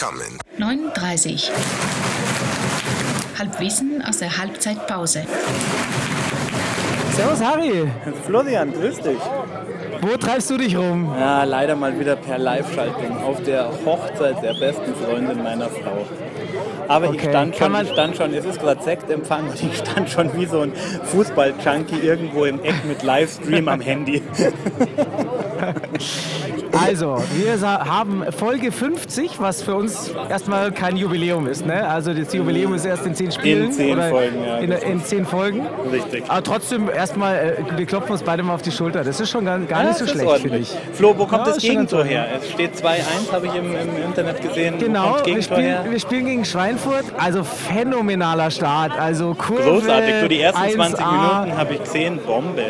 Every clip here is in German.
coming. 39. Halbwissen aus der Halbzeitpause. Servus Harry, Florian, grüß dich. wo treibst du dich rum? Ja, leider mal wieder per Live-Schaltung auf der Hochzeit der besten Freundin meiner Frau. Aber ich Okay, stand kann schon, ich stand schon, es ist gerade Sektempfang und ich stand schon wie so ein Fußball-Junkie irgendwo im Eck mit Livestream am Handy. Also, wir haben Folge 50, was für uns erstmal kein Jubiläum ist. Ne? Also das Jubiläum ist erst in 10 Spielen. zehn oder Folgen, ja, In, in 10 Folgen. Richtig. Aber trotzdem erstmal, äh, wir klopfen uns beide mal auf die Schulter. Das ist schon gar, gar nicht so schlecht, finde ich. Flo, wo kommt Ja, das Gegentor her? Es steht 2-1, habe ich im, im Internet gesehen. Genau, wir spielen, wir spielen gegen Schweinfurt. Also phänomenaler Start. Also Kurve Großartig. Du, die ersten 20 1A, Minuten habe ich gesehen. Bombe.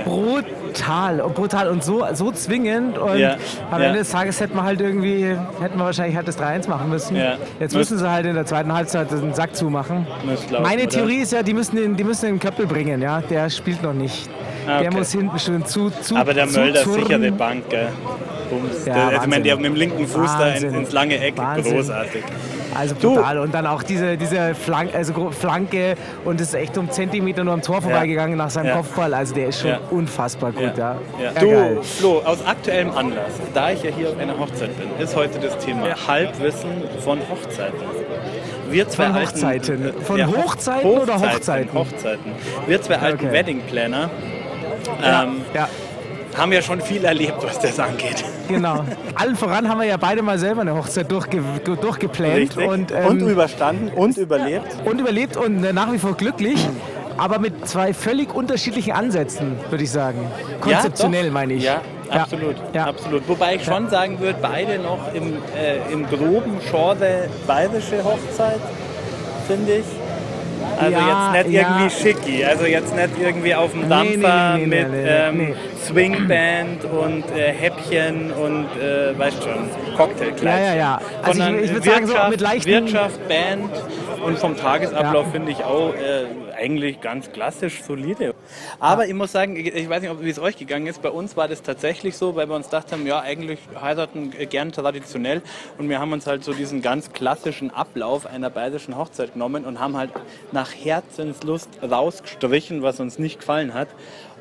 Brutal und brutal und so, so zwingend und Ja, am. Ende des Tages hätten wir halt irgendwie, hätten wir wahrscheinlich halt das 3-1 machen müssen. Jetzt müssen sie halt in der zweiten Halbzeit den Sack zumachen. Laufen, Meine oder? Theorie ist ja, die müssen den, die müssen den Köppel bringen, ja. Der spielt noch nicht. Ah, Der okay. muss hinten schon zu, zu Aber der zu Mölder ist zurren. sicher die Bank, gell? Bums. Ja, der, also ich meine, der Wahnsinn. mit dem linken Fuß da ins, Wahnsinn. ins lange Eck, Wahnsinn. großartig. Also Du- brutal. Und dann auch diese, diese Flank, also Flanke und es ist echt um Zentimeter nur am Tor vorbeigegangen nach seinem Ja. Kopfball. Also der ist schon Ja. unfassbar gut, ja. Ja. Ja, geil. Du, Flo, aus aktuellem Anlass, da ich ja hier auf einer Hochzeit bin, ist heute das Thema Halbwissen von Hochzeiten. Wir zwei Von alten- Hochzeiten? äh, Von ja, Hoch- Hochzeiten oder Hochzeiten? Hochzeiten. Wir zwei alten Okay. Wedding Planner Ja, ähm, ja. Haben ja schon viel erlebt, was das angeht. Genau. Allen voran haben wir ja beide mal selber eine Hochzeit durchge durchgeplant und, und ähm, überstanden und überlebt. und überlebt und äh, nach wie vor glücklich. Aber mit zwei völlig unterschiedlichen Ansätzen, würde ich sagen. Konzeptionell ja, meine ich. Ja, absolut. Ja. absolut. Wobei ich schon sagen würde, beide noch im, äh, im groben Genre bayerische Hochzeit, finde ich. Also Ja, jetzt nicht ja. irgendwie schicki, also jetzt nicht irgendwie auf dem Dampfer nee, nee, nee, mit ähm. Swingband und äh, Häppchen und äh, weißt schon, Cocktailkleid. Ja, ja, ja. Also ich- Sondern ich würd sagen, so Wirtschaft, mit leichten- Wirtschaft, Band und vom Tagesablauf Ja. finde ich auch äh, eigentlich ganz klassisch solide. Aber ich muss sagen, ich, weiß nicht, ob- wie es euch gegangen ist. Bei uns war das tatsächlich so, weil wir uns gedacht haben, ja, eigentlich heiraten äh, gern traditionell. Und wir haben uns halt so diesen ganz klassischen Ablauf einer bayerischen Hochzeit genommen und haben halt nach Herzenslust rausgestrichen, was uns nicht gefallen hat.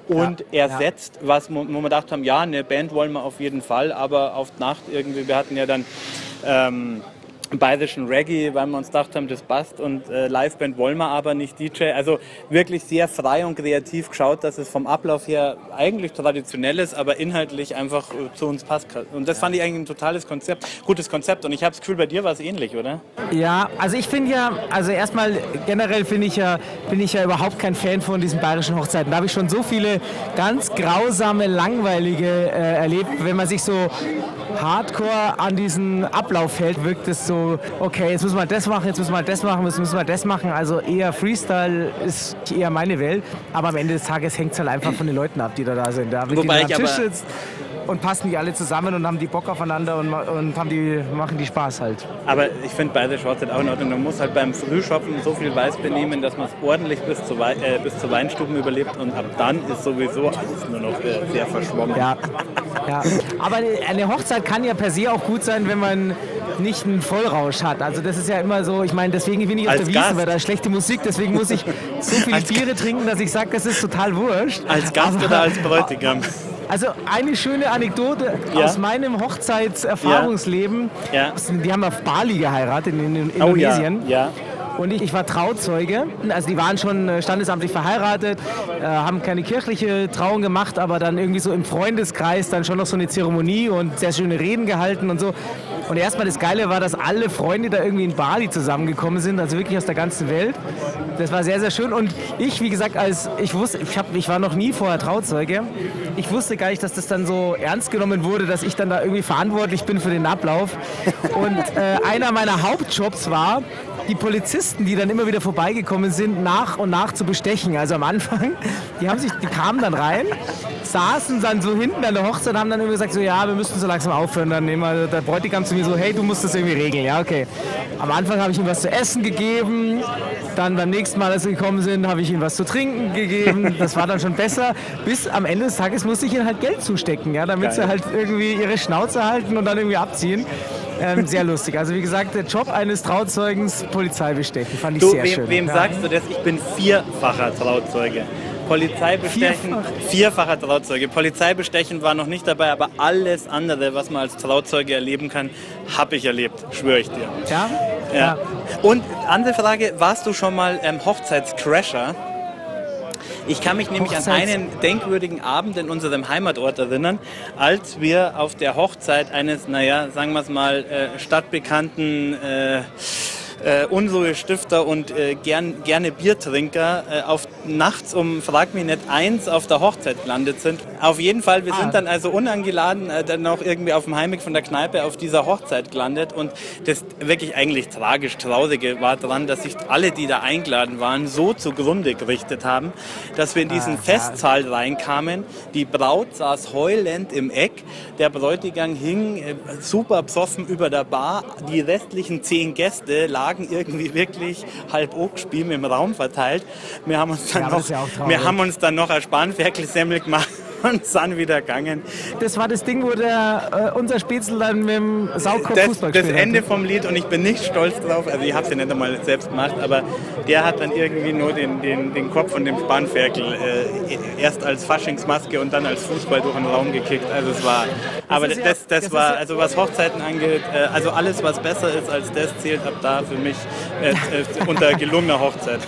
Und ersetzt, was wo wo wir gedacht haben, ja, eine Band wollen wir auf jeden Fall, aber auf die Nacht irgendwie, wir hatten ja dann ähm, bayerischen Reggae, weil wir uns gedacht haben, das passt und äh, Liveband wollen wir aber nicht DJ. Also wirklich sehr frei und kreativ geschaut, dass es vom Ablauf her eigentlich traditionell ist, aber inhaltlich einfach äh, zu uns passt. Und das fand ich eigentlich ein totales Konzept, gutes Konzept. Und ich habe das Gefühl, bei dir war es ähnlich, oder? Ja, also ich finde ja, also erstmal generell finde ich ja, bin ich ja überhaupt kein Fan von diesen bayerischen Hochzeiten. Da habe ich schon so viele ganz grausame, langweilige äh, erlebt. Wenn man sich so hardcore an diesen Ablauf hält, wirkt es so, okay, jetzt müssen wir das machen, jetzt müssen wir das machen, jetzt müssen wir das machen. Also eher Freestyle ist eher meine Welt. Aber am Ende des Tages hängt es halt einfach von den Leuten ab, die da, da sind. Da, Wobei ich am Tisch aber- sitzt und passen die alle zusammen und haben die Bock aufeinander und, und haben die, machen die Spaß halt. Aber ich finde beide Hochzeit auch in Ordnung. Man muss halt beim Frühschoppen so viel Weiß benehmen, dass man es ordentlich bis, zu Wei äh, bis zur Weinstuben überlebt. Und ab dann ist sowieso alles nur noch äh, sehr verschwommen. Ja, ja. Aber eine Hochzeit kann ja per se auch gut sein, wenn man nicht einen Vollrausch hat. Also das ist ja immer so, ich meine, deswegen bin ich auf Als der Wiese, Gast. weil da ist schlechte Musik, deswegen muss ich so viele Als Biere trinken, dass ich sage, das ist total wurscht. Als Gast Aber- oder als Bräutigam? Also eine schöne Anekdote Ja. aus meinem Hochzeitserfahrungsleben. Ja. Die haben auf Bali geheiratet, in, in Oh ja, Indonesien. ja. Und ich, ich war Trauzeuge. Also die waren schon äh, standesamtlich verheiratet, äh, haben keine kirchliche Trauung gemacht, aber dann irgendwie so im Freundeskreis dann schon noch so eine Zeremonie und sehr schöne Reden gehalten und so. Und erstmal das Geile war, dass alle Freunde da irgendwie in Bali zusammengekommen sind, also wirklich aus der ganzen Welt. Das war sehr, sehr schön. Und ich, wie gesagt, als ich wusste, ich, hab, ich war noch nie vorher Trauzeuge. Ich wusste gar nicht, dass das dann so ernst genommen wurde, dass ich dann da irgendwie verantwortlich bin für den Ablauf. Und äh, einer meiner Hauptjobs war, die Polizisten, die dann immer wieder vorbeigekommen sind, nach und nach zu bestechen. Also am Anfang, die, haben sich, die kamen dann rein, saßen dann so hinten an der Hochzeit und haben dann irgendwie gesagt, so ja, wir müssten so langsam aufhören. Dann immer der Bräutigam zu mir so, hey, du musst das irgendwie regeln. Ja, okay. Am Anfang habe ich ihm was zu essen gegeben, dann beim nächsten Mal, als sie gekommen sind, habe ich ihm was zu trinken gegeben. Das war dann schon besser. Bis am Ende des Tages musste ich ihnen halt Geld zustecken, ja, damit sie Geil. halt irgendwie ihre Schnauze halten und dann irgendwie abziehen. Ähm, sehr lustig. Also wie gesagt, der Job eines Trauzeugens, Polizeibestechen, fand ich Du, sehr wem, schön. wem ja. sagst du das? Ich bin vierfacher Trauzeuge. Polizeibestechen, Vierfach? vierfacher Trauzeuge. Polizeibestechen war noch nicht dabei, aber alles andere, was man als Trauzeuge erleben kann, habe ich erlebt, schwöre ich dir. Ja? Ja. Und andere Frage, warst du schon mal ähm, Hochzeitscrasher? Ich kann mich nämlich an Hochzeits- einen denkwürdigen Abend in unserem Heimatort erinnern, als wir auf der Hochzeit eines, naja, sagen wir es mal, äh, stadtbekannten äh, äh, Unruhestifter und äh, gern, gerne Biertrinker äh, auf nachts um, frag mich nicht, eins auf der Hochzeit gelandet sind. Auf jeden Fall, wir Ah. sind dann also unangeladen äh, dann auch irgendwie auf dem Heimweg von der Kneipe auf dieser Hochzeit gelandet und das wirklich eigentlich tragisch Traurige war daran, dass sich alle, die da eingeladen waren, so zugrunde gerichtet haben, dass wir in diesen Festsaal reinkamen. Die Braut saß heulend im Eck, der Bräutigam hing äh, super psoffen über der Bar, die restlichen zehn Gäste lagen irgendwie wirklich halb angespielt im Raum verteilt. Wir haben uns dann Ja, noch, ja wir haben uns dann noch ein Spanferkelsemmel gemacht und sind wieder gegangen. Das war das Ding, wo der, äh, unser Spätzl dann mit dem Saukopf Das, Fußball das Ende vom Lied und ich bin nicht stolz drauf, also ich habe es ja nicht einmal selbst gemacht, aber der hat dann irgendwie nur den, den, den Kopf von dem Spanferkel äh, erst als Faschingsmaske und dann als Fußball durch den Raum gekickt. Also es war, aber das, ja- das, das, das war, ja- also was Hochzeiten angeht, äh, also alles was besser ist als das zählt ab da für mich äh, äh, unter gelungener Hochzeit.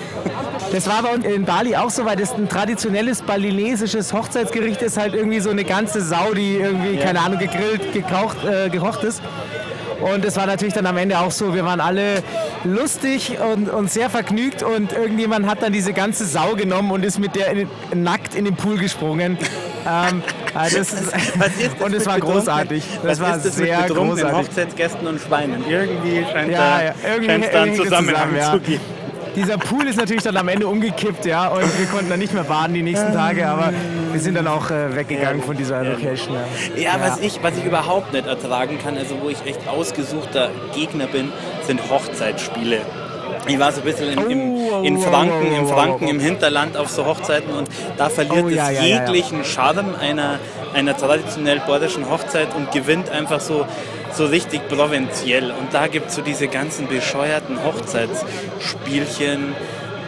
Das war bei uns in Bali auch so, weil das ein traditionelles balinesisches Hochzeitsgericht ist, halt irgendwie so eine ganze Sau, die irgendwie, keine Ahnung, gegrillt, gekaucht, äh, gekocht ist. Und es war natürlich dann am Ende auch so, wir waren alle lustig und, und sehr vergnügt und irgendjemand hat dann diese ganze Sau genommen und ist mit der in, nackt in den Pool gesprungen. ähm, also das ist, und es war großartig. Das was war ist das sehr großartig. Hochzeitsgästen und Schweinen? Irgendwie scheint Ja, da, ja, irgendwie, einen irgendwie Zusammenhang zusammen, ja. zu geben. Dieser Pool ist natürlich dann am Ende umgekippt, ja, und wir konnten dann nicht mehr baden die nächsten Tage, aber wir sind dann auch äh, weggegangen von dieser Location. Ja. Ja, Was, ich, was ich überhaupt nicht ertragen kann, also wo ich echt ausgesuchter Gegner bin, sind Hochzeitsspiele. Ich war so ein bisschen in, im, Oh, in oh, Franken, oh, oh, im oh, Franken, oh. im Hinterland auf so Hochzeiten und da verliert Oh, ja, es ja, ja, ja. jeglichen Charme einer, einer traditionell bordischen Hochzeit und gewinnt einfach so, so richtig provinziell. Und da gibt es so diese ganzen bescheuerten Hochzeitsspielchen.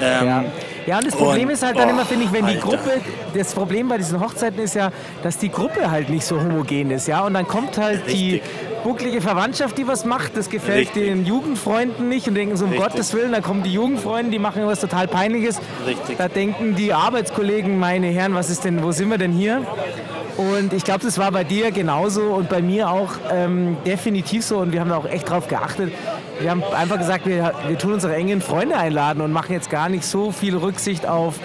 Ähm, Ja. Ja, und das Problem Und- ist halt dann oh, immer, finde ich, wenn die Alter. Gruppe, das Problem bei diesen Hochzeiten ist ja, dass die Gruppe halt nicht so homogen ist, ja, und dann kommt halt die Richtig. bucklige Verwandtschaft, die was macht, das gefällt Richtig. den Jugendfreunden nicht und denken so, um Richtig. Gottes Willen, dann kommen die Jugendfreunde, die machen was total Peinliches. Richtig. Da denken die Arbeitskollegen, meine Herren, was ist denn, wo sind wir denn hier? Und ich glaube, das war bei dir genauso und bei mir auch ähm, definitiv so. Und wir haben da auch echt drauf geachtet. Wir haben einfach gesagt, wir, wir tun unsere engen Freunde einladen und machen jetzt gar nicht so viel Rücksicht auf,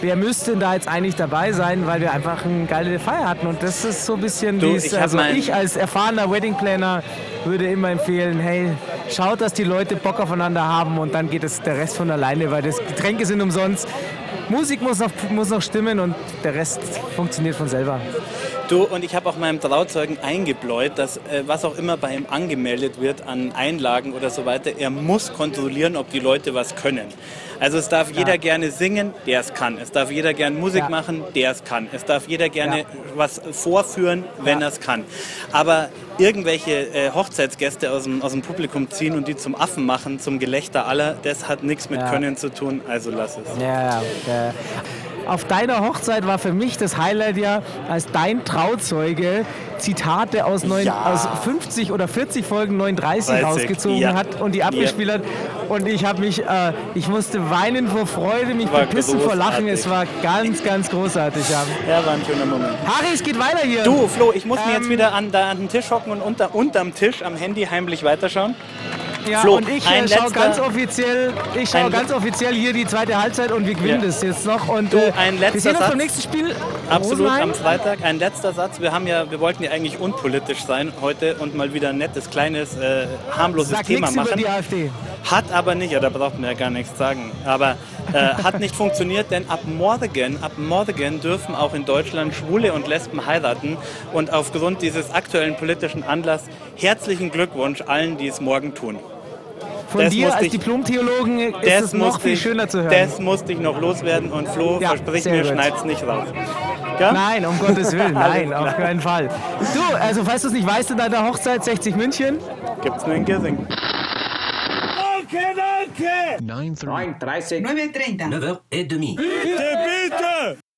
wer müsste denn da jetzt eigentlich dabei sein, weil wir einfach eine geile Feier hatten. Und das ist so ein bisschen, Du, wie es, ich also ich als erfahrener Wedding Planner würde immer empfehlen, hey, schaut, dass die Leute Bock aufeinander haben und dann geht es der Rest von alleine, weil das Getränke sind umsonst. Musik muss noch, muss noch stimmen und der Rest funktioniert von selber. Du, und ich habe auch meinem Trauzeugen eingebläut, dass äh, was auch immer bei ihm angemeldet wird an Einlagen oder so weiter, er muss kontrollieren, ob die Leute was können. Also es darf jeder gerne singen, der es kann. Es darf jeder gerne Musik Ja. machen, der es kann. Es darf jeder gerne Ja. was vorführen, wenn Ja. er es kann. Aber irgendwelche äh, Hochzeitsgäste aus dem, aus dem Publikum ziehen und die zum Affen machen, zum Gelächter aller, das hat nichts mit Ja. Können zu tun, also lass es. Ja, ja. Auf deiner Hochzeit war für mich das Highlight ja, als dein Trauzeuge Zitate aus, neun, Ja. aus 50 oder 40 Folgen 39 30, rausgezogen ja. hat und die abgespielt hat. Und ich habe mich, äh, ich musste weinen vor Freude, mich War bepissen vor Lachen. Es war ganz, ganz großartig. Ja. Ja, war ein schöner Moment. Harry, es geht weiter hier. Du, Flo, ich muss mir Ähm, jetzt wieder an, da an den Tisch hocken und unter, unterm Tisch am Handy heimlich weiterschauen. Ja, Flo, und ich äh, schaue ganz offiziell, ich schaue ganz offiziell hier die zweite Halbzeit und wir gewinnen Ja. das jetzt noch. Und Du, äh, ein letzter wir sehen uns Satz. beim nächsten Spiel. Absolut, Rosenheim. am Freitag. Ein letzter Satz. Wir haben ja, wir wollten ja eigentlich unpolitisch sein heute und mal wieder ein nettes, kleines, äh, harmloses Sag Thema nichts über machen. die AfD. Hat aber nicht, ja, da braucht man ja gar nichts sagen. Aber äh, hat nicht funktioniert, denn ab morgen, ab morgen dürfen auch in Deutschland Schwule und Lesben heiraten. Und aufgrund dieses aktuellen politischen Anlass herzlichen Glückwunsch allen, die es morgen tun. Von Das dir als Diplom-Theologen ist Das es noch viel ich- schöner zu hören. Das musste ich noch loswerden und Flo, Ja, versprich sehr mir, gut. schneid's nicht raus. Ja? Nein, um Gottes Willen, nein, auf keinen Fall. Du, also falls du es nicht weißt, in deiner Hochzeit 60 München, Gibt's nur in traje. 9.30. 9.30. 9.30. 9h30.